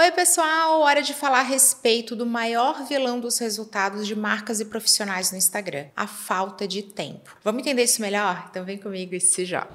Oi, pessoal! Hora de falar a respeito do maior vilão dos resultados de marcas e profissionais no Instagram: a falta de tempo. Vamos entender isso melhor? Então vem comigo e se joga.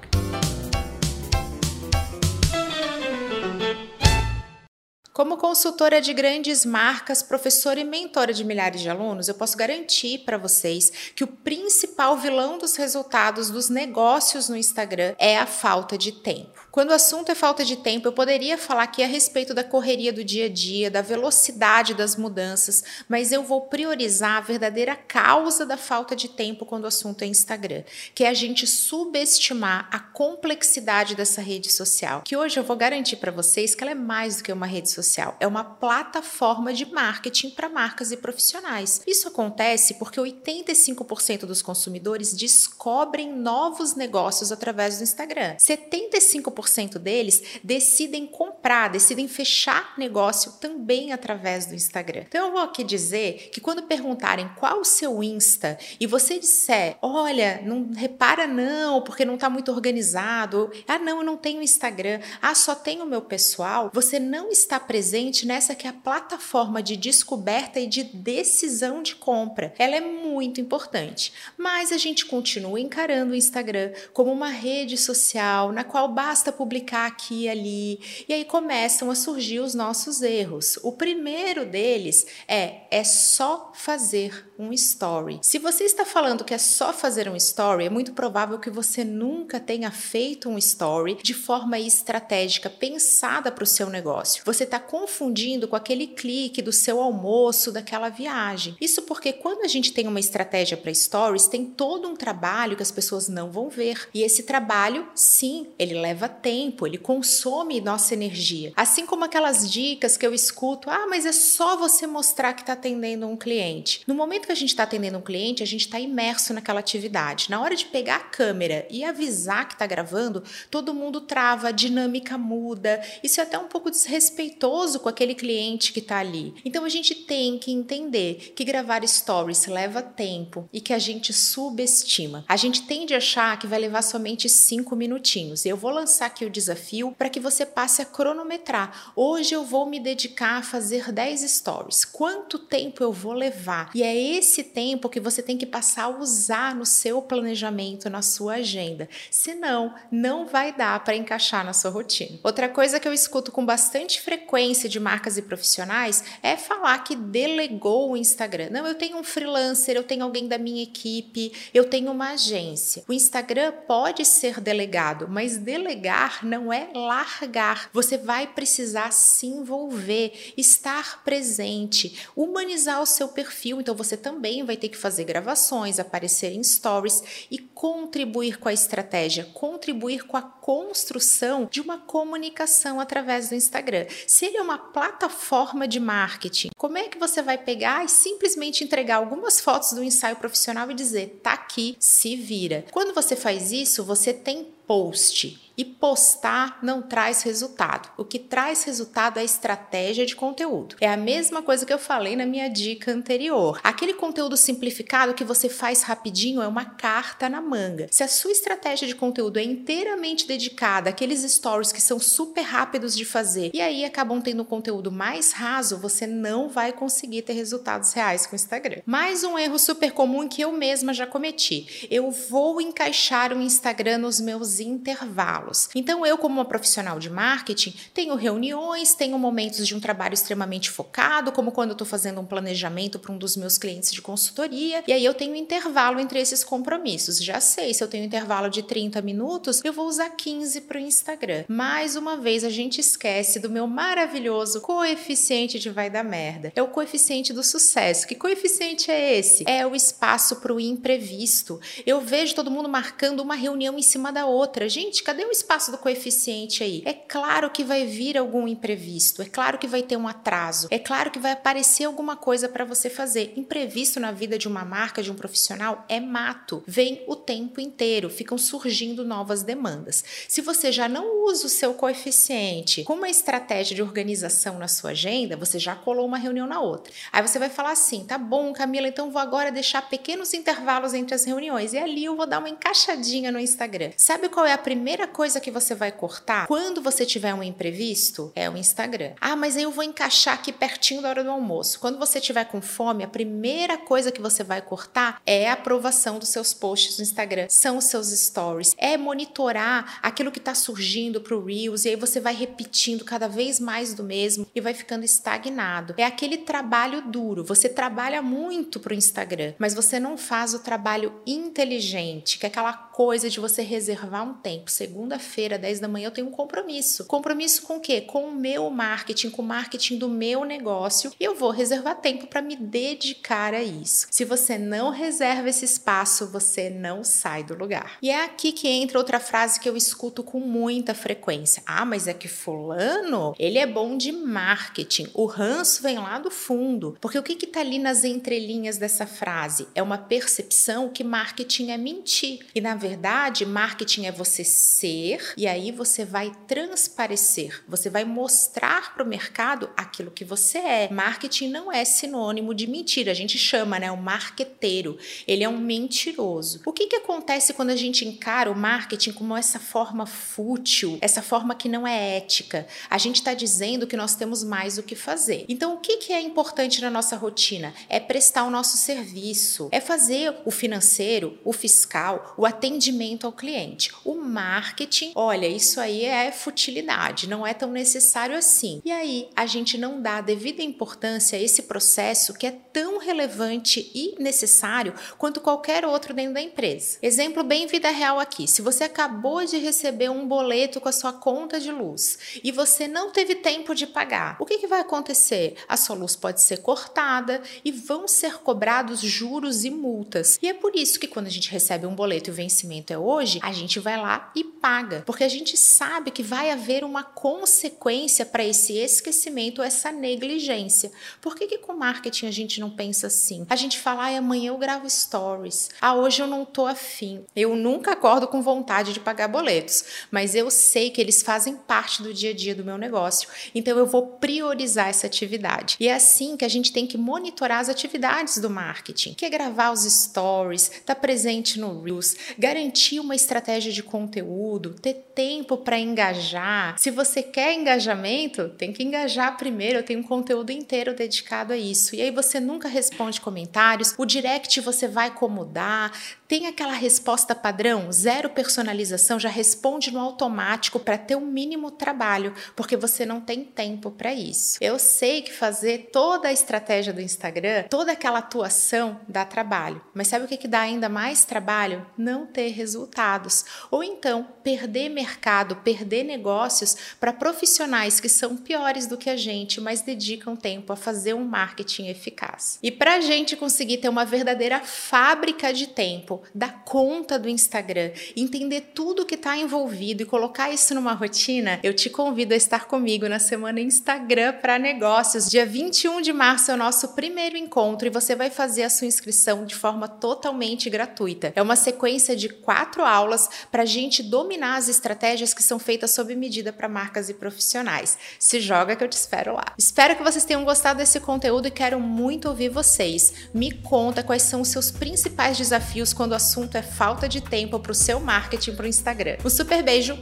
Como consultora de grandes marcas, professora e mentora de milhares de alunos, eu posso garantir para vocês que o principal vilão dos resultados dos negócios no Instagram é a falta de tempo. Quando o assunto é falta de tempo, eu poderia falar aqui a respeito da correria do dia a dia, da velocidade das mudanças, mas eu vou priorizar a verdadeira causa da falta de tempo quando o assunto é Instagram, que é a gente subestimar a complexidade dessa rede social, que hoje eu vou garantir para vocês que ela é mais do que uma rede social é uma plataforma de marketing para marcas e profissionais. Isso acontece porque 85% dos consumidores descobrem novos negócios através do Instagram. 75% deles decidem comprar, decidem fechar negócio também através do Instagram. Então eu vou aqui dizer que quando perguntarem qual o seu Insta e você disser, olha, não repara não, porque não está muito organizado, ah não, eu não tenho Instagram, ah só tenho o meu pessoal, você não está presente nessa que é a plataforma de descoberta e de decisão de compra. Ela é muito importante, mas a gente continua encarando o Instagram como uma rede social na qual basta publicar aqui e ali, e aí começam a surgir os nossos erros. O primeiro deles é é só fazer um story. Se você está falando que é só fazer um story, é muito provável que você nunca tenha feito um story de forma estratégica, pensada para o seu negócio. Você está confundindo com aquele clique do seu almoço, daquela viagem. Isso porque quando a gente tem uma estratégia para stories, tem todo um trabalho que as pessoas não vão ver. E esse trabalho, sim, ele leva tempo, ele consome nossa energia. Assim como aquelas dicas que eu escuto, ah, mas é só você mostrar que está atendendo um cliente. No momento que a gente está atendendo um cliente, a gente está imerso naquela atividade. Na hora de pegar a câmera e avisar que está gravando, todo mundo trava, a dinâmica muda. Isso é até um pouco desrespeitoso com aquele cliente que está ali. Então a gente tem que entender que gravar stories leva tempo e que a gente subestima. A gente tende a achar que vai levar somente cinco minutinhos. Eu vou lançar aqui o desafio para que você passe a cronometrar. Hoje eu vou me dedicar a fazer 10 stories. Quanto tempo eu vou levar? E é esse tempo que você tem que passar a usar no seu planejamento, na sua agenda. Senão, não vai dar para encaixar na sua rotina. Outra coisa que eu escuto com bastante frequência de marcas e profissionais é falar que delegou o Instagram. Não, eu tenho um freelancer, eu tenho alguém da minha equipe, eu tenho uma agência. O Instagram pode ser delegado, mas delegar não é largar. Você vai precisar se envolver, estar presente, humanizar o seu perfil. Então você também vai ter que fazer gravações, aparecer em stories e contribuir com a estratégia, contribuir com a construção de uma comunicação através do Instagram. Se ele é uma plataforma de marketing, como é que você vai pegar e simplesmente entregar algumas fotos do ensaio profissional e dizer, tá aqui, se vira? Quando você faz isso, você tem post. E postar não traz resultado. O que traz resultado é a estratégia de conteúdo. É a mesma coisa que eu falei na minha dica anterior. Aquele conteúdo simplificado que você faz rapidinho é uma carta na manga. Se a sua estratégia de conteúdo é inteiramente dedicada àqueles stories que são super rápidos de fazer e aí acabam tendo conteúdo mais raso, você não vai conseguir ter resultados reais com o Instagram. Mais um erro super comum que eu mesma já cometi. Eu vou encaixar o Instagram nos meus intervalos. Então, eu, como uma profissional de marketing, tenho reuniões, tenho momentos de um trabalho extremamente focado, como quando eu estou fazendo um planejamento para um dos meus clientes de consultoria, e aí eu tenho intervalo entre esses compromissos. Já sei, se eu tenho intervalo de 30 minutos, eu vou usar 15 para o Instagram. Mais uma vez, a gente esquece do meu maravilhoso coeficiente de vai dar merda. É o coeficiente do sucesso. Que coeficiente é esse? É o espaço para o imprevisto. Eu vejo todo mundo marcando uma reunião em cima da outra outra. Gente, cadê o espaço do coeficiente aí? É claro que vai vir algum imprevisto, é claro que vai ter um atraso, é claro que vai aparecer alguma coisa para você fazer. Imprevisto na vida de uma marca, de um profissional, é mato. Vem o tempo inteiro, ficam surgindo novas demandas. Se você já não usa o seu coeficiente com uma estratégia de organização na sua agenda, você já colou uma reunião na outra. Aí você vai falar assim: tá bom, Camila, então vou agora deixar pequenos intervalos entre as reuniões e ali eu vou dar uma encaixadinha no Instagram. Sabe qual é a primeira coisa coisa que você vai cortar quando você tiver um imprevisto é o Instagram. Ah, mas eu vou encaixar aqui pertinho da hora do almoço. Quando você tiver com fome, a primeira coisa que você vai cortar é a aprovação dos seus posts no Instagram, são os seus stories, é monitorar aquilo que está surgindo para o Reels e aí você vai repetindo cada vez mais do mesmo e vai ficando estagnado. É aquele trabalho duro. Você trabalha muito para o Instagram, mas você não faz o trabalho inteligente, que é aquela coisa de você reservar um tempo. Segunda-feira, 10 da manhã, eu tenho um compromisso. Compromisso com o quê? Com o meu marketing, com o marketing do meu negócio. E eu vou reservar tempo para me dedicar a isso. Se você não reserva esse espaço, você não sai do lugar. E é aqui que entra outra frase que eu escuto com muita frequência. Ah, mas é que fulano, ele é bom de marketing. O ranço vem lá do fundo. Porque o que está ali nas entrelinhas dessa frase? É uma percepção que marketing é mentir. E na verdade, marketing é você ser e aí você vai transparecer, você vai mostrar para o mercado aquilo que você é. Marketing não é sinônimo de mentira, a gente chama, né, o marqueteiro. Ele é um mentiroso. O que que acontece quando a gente encara o marketing como essa forma fútil, essa forma que não é ética? A gente está dizendo que nós temos mais o que fazer. Então, o que que é importante na nossa rotina? É prestar o nosso serviço, é fazer o financeiro, o fiscal, o atendimento ao cliente. O marketing, olha, isso aí é futilidade, não é tão necessário assim. E aí a gente não dá a devida importância a esse processo que é tão relevante e necessário quanto qualquer outro dentro da empresa. Exemplo bem vida real aqui. Se você acabou de receber um boleto com a sua conta de luz e você não teve tempo de pagar, o que, que vai acontecer? A sua luz pode ser cortada e vão ser cobrados juros e multas. E é por isso que quando a gente recebe um boleto e o vencimento é hoje, a gente vai lá e paga, porque a gente sabe que vai haver uma consequência para esse esquecimento, essa negligência. Por que, que com marketing a gente não pensa assim? A gente fala, ah, amanhã eu gravo stories, ah, hoje eu não tô afim. Eu nunca acordo com vontade de pagar boletos, mas eu sei que eles fazem parte do dia a dia do meu negócio, então eu vou priorizar essa atividade. E é assim que a gente tem que monitorar as atividades do marketing, que é gravar os stories, estar tá presente no Reels, garantir uma estratégia de conteúdo, ter tempo para engajar. Se você quer engajamento, tem que engajar primeiro. Eu tenho um conteúdo inteiro dedicado a isso. E aí você nunca responde comentários, o direct você vai acomodar, tem aquela resposta padrão, zero personalização, já responde no automático para ter o um mínimo trabalho, porque você não tem tempo para isso. Eu sei que fazer toda a estratégia do Instagram, toda aquela atuação dá trabalho, mas sabe o que, que dá ainda mais trabalho? Não ter resultados. Ou então perder mercado, perder negócios para profissionais que são piores do que a gente, mas dedicam tempo a fazer um marketing eficaz. E para a gente conseguir ter uma verdadeira fábrica de tempo, tempo, dar conta do Instagram, entender tudo que está envolvido e colocar isso numa rotina, eu te convido a estar comigo na semana Instagram para negócios. Dia 21 de março é o nosso primeiro encontro e você vai fazer a sua inscrição de forma totalmente gratuita. É uma sequência de quatro aulas para a gente dominar as estratégias que são feitas sob medida para marcas e profissionais. Se joga que eu te espero lá. Espero que vocês tenham gostado desse conteúdo e quero muito ouvir vocês. Me conta quais são os seus principais desafios quando o assunto é falta de tempo para o seu marketing para o Instagram. Um super beijo,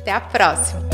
até a próxima!